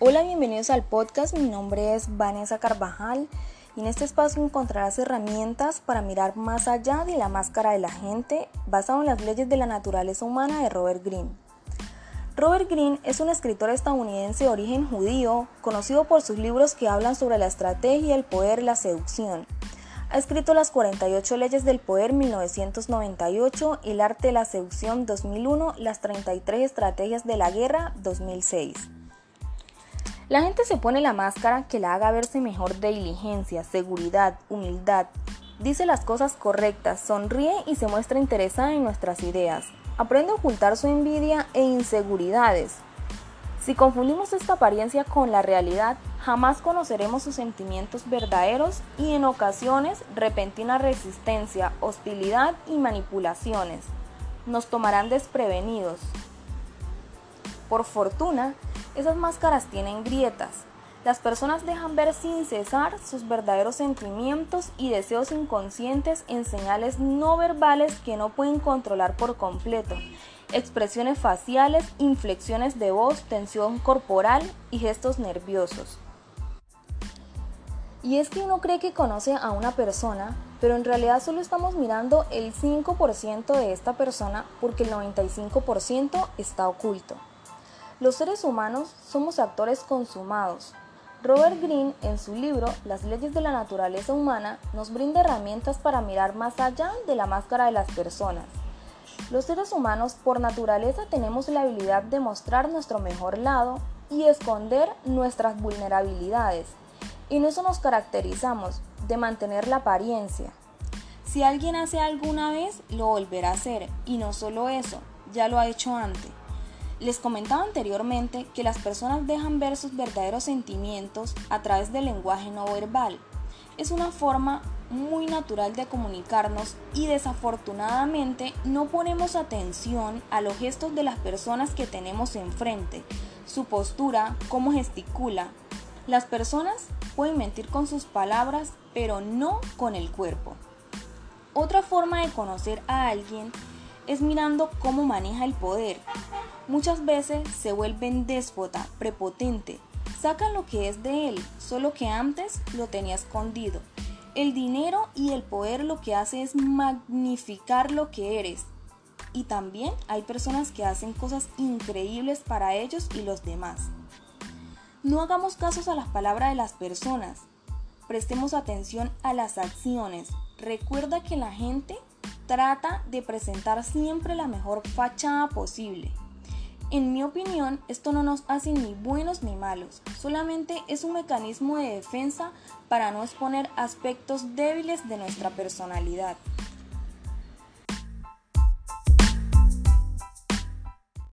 Hola, bienvenidos al podcast. Mi nombre es Vanessa Carvajal y en este espacio encontrarás herramientas para mirar más allá de la máscara de la gente basado en las leyes de la naturaleza humana de Robert Greene. Robert Greene es un escritor estadounidense de origen judío, conocido por sus libros que hablan sobre la estrategia, el poder la seducción. Ha escrito Las 48 leyes del poder 1998, El arte de la seducción 2001, Las 33 estrategias de la guerra 2006. La gente se pone la máscara que la haga verse mejor de diligencia, seguridad, humildad. Dice las cosas correctas, sonríe y se muestra interesada en nuestras ideas. Aprende a ocultar su envidia e inseguridades. Si confundimos esta apariencia con la realidad, jamás conoceremos sus sentimientos verdaderos y en ocasiones repentina resistencia, hostilidad y manipulaciones. Nos tomarán desprevenidos. Por fortuna, esas máscaras tienen grietas. Las personas dejan ver sin cesar sus verdaderos sentimientos y deseos inconscientes en señales no verbales que no pueden controlar por completo expresiones faciales, inflexiones de voz, tensión corporal y gestos nerviosos. Y es que uno cree que conoce a una persona, pero en realidad solo estamos mirando el 5% de esta persona porque el 95% está oculto. Los seres humanos somos actores consumados. Robert Greene, en su libro Las leyes de la naturaleza humana, nos brinda herramientas para mirar más allá de la máscara de las personas los seres humanos por naturaleza tenemos la habilidad de mostrar nuestro mejor lado y esconder nuestras vulnerabilidades. Y en eso nos caracterizamos, de mantener la apariencia. Si alguien hace algo una vez, lo volverá a hacer. Y no solo eso, ya lo ha hecho antes. Les comentaba anteriormente que las personas dejan ver sus verdaderos sentimientos a través del lenguaje no verbal. Es una forma muy natural de comunicarnos y desafortunadamente no ponemos atención a los gestos de las personas que tenemos enfrente, su postura, cómo gesticula. Las personas pueden mentir con sus palabras, pero no con el cuerpo. Otra forma de conocer a alguien es mirando cómo maneja el poder. Muchas veces se vuelven déspota, prepotente, sacan lo que es de él, solo que antes lo tenía escondido. El dinero y el poder lo que hace es magnificar lo que eres. Y también hay personas que hacen cosas increíbles para ellos y los demás. No hagamos casos a las palabras de las personas. Prestemos atención a las acciones. Recuerda que la gente trata de presentar siempre la mejor fachada posible. En mi opinión, esto no nos hace ni buenos ni malos, solamente es un mecanismo de defensa para no exponer aspectos débiles de nuestra personalidad.